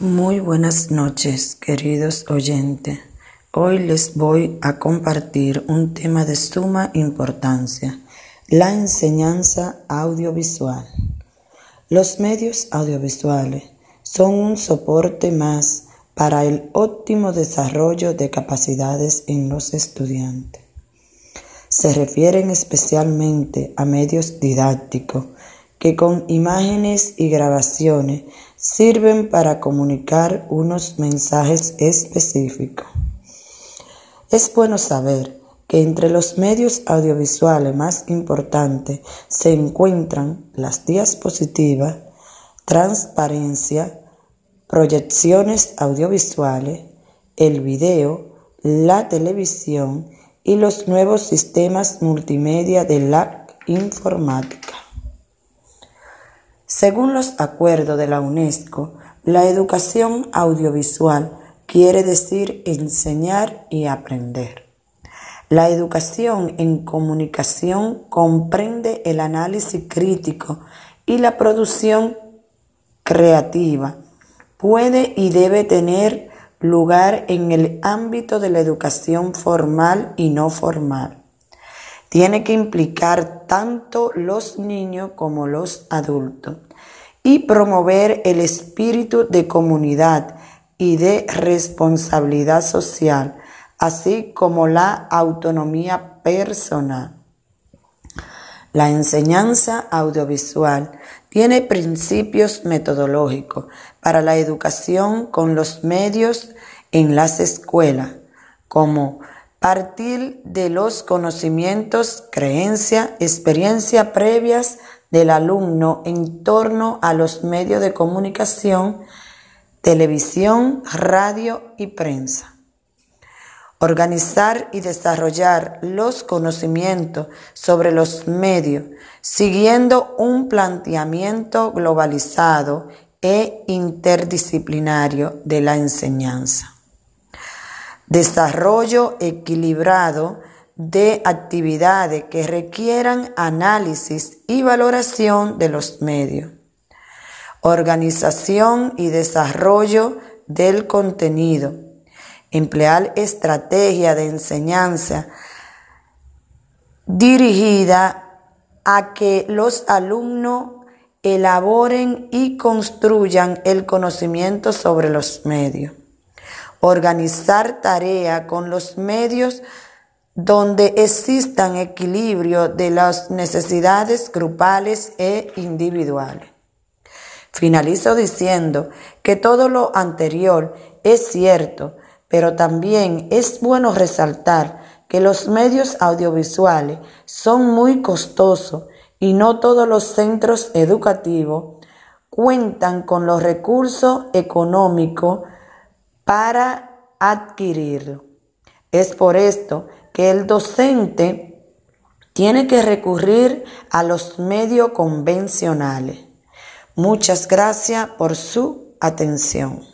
Muy buenas noches, queridos oyentes. Hoy les voy a compartir un tema de suma importancia, la enseñanza audiovisual. Los medios audiovisuales son un soporte más para el óptimo desarrollo de capacidades en los estudiantes. Se refieren especialmente a medios didácticos que con imágenes y grabaciones sirven para comunicar unos mensajes específicos. Es bueno saber que entre los medios audiovisuales más importantes se encuentran las diapositivas, transparencia, proyecciones audiovisuales, el video, la televisión y los nuevos sistemas multimedia de la informática. Según los acuerdos de la UNESCO, la educación audiovisual quiere decir enseñar y aprender. La educación en comunicación comprende el análisis crítico y la producción creativa. Puede y debe tener lugar en el ámbito de la educación formal y no formal tiene que implicar tanto los niños como los adultos y promover el espíritu de comunidad y de responsabilidad social, así como la autonomía personal. La enseñanza audiovisual tiene principios metodológicos para la educación con los medios en las escuelas, como partir de los conocimientos, creencia, experiencia previas del alumno en torno a los medios de comunicación, televisión, radio y prensa. Organizar y desarrollar los conocimientos sobre los medios, siguiendo un planteamiento globalizado e interdisciplinario de la enseñanza desarrollo equilibrado de actividades que requieran análisis y valoración de los medios, organización y desarrollo del contenido, emplear estrategia de enseñanza dirigida a que los alumnos elaboren y construyan el conocimiento sobre los medios organizar tarea con los medios donde existan equilibrio de las necesidades grupales e individuales. Finalizo diciendo que todo lo anterior es cierto, pero también es bueno resaltar que los medios audiovisuales son muy costosos y no todos los centros educativos cuentan con los recursos económicos para adquirirlo. Es por esto que el docente tiene que recurrir a los medios convencionales. Muchas gracias por su atención.